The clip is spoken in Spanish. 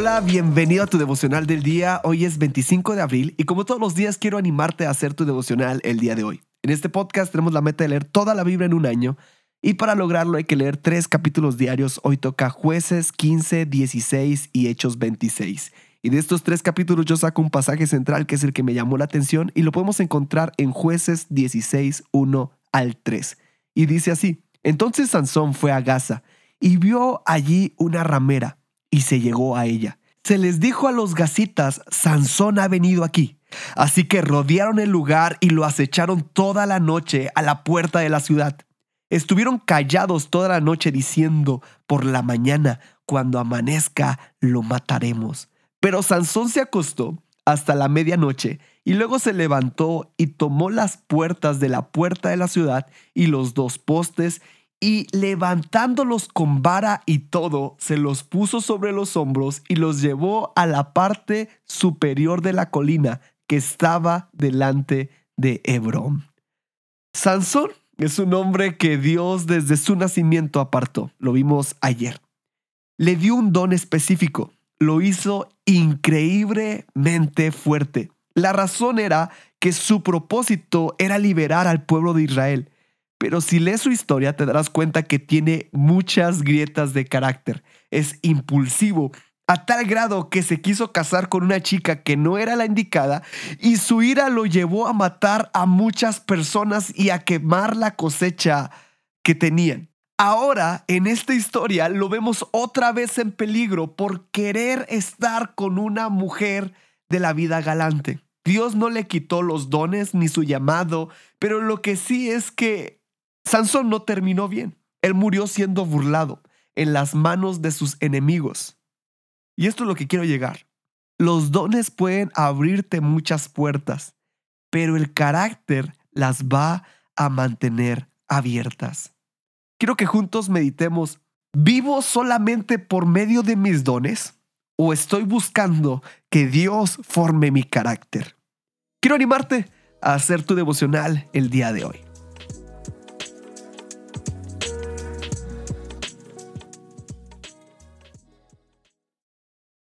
Hola, bienvenido a tu devocional del día. Hoy es 25 de abril y como todos los días quiero animarte a hacer tu devocional el día de hoy. En este podcast tenemos la meta de leer toda la Biblia en un año y para lograrlo hay que leer tres capítulos diarios. Hoy toca jueces 15, 16 y Hechos 26. Y de estos tres capítulos yo saco un pasaje central que es el que me llamó la atención y lo podemos encontrar en jueces 16, 1 al 3. Y dice así, entonces Sansón fue a Gaza y vio allí una ramera y se llegó a ella. Se les dijo a los gasitas, Sansón ha venido aquí. Así que rodearon el lugar y lo acecharon toda la noche a la puerta de la ciudad. Estuvieron callados toda la noche diciendo, por la mañana, cuando amanezca, lo mataremos. Pero Sansón se acostó hasta la medianoche y luego se levantó y tomó las puertas de la puerta de la ciudad y los dos postes y levantándolos con vara y todo, se los puso sobre los hombros y los llevó a la parte superior de la colina que estaba delante de Hebrón. Sansón es un hombre que Dios desde su nacimiento apartó, lo vimos ayer. Le dio un don específico, lo hizo increíblemente fuerte. La razón era que su propósito era liberar al pueblo de Israel. Pero si lees su historia te darás cuenta que tiene muchas grietas de carácter. Es impulsivo, a tal grado que se quiso casar con una chica que no era la indicada y su ira lo llevó a matar a muchas personas y a quemar la cosecha que tenían. Ahora, en esta historia, lo vemos otra vez en peligro por querer estar con una mujer de la vida galante. Dios no le quitó los dones ni su llamado, pero lo que sí es que Sansón no terminó bien. Él murió siendo burlado en las manos de sus enemigos. Y esto es lo que quiero llegar. Los dones pueden abrirte muchas puertas, pero el carácter las va a mantener abiertas. Quiero que juntos meditemos, ¿vivo solamente por medio de mis dones o estoy buscando que Dios forme mi carácter? Quiero animarte a hacer tu devocional el día de hoy.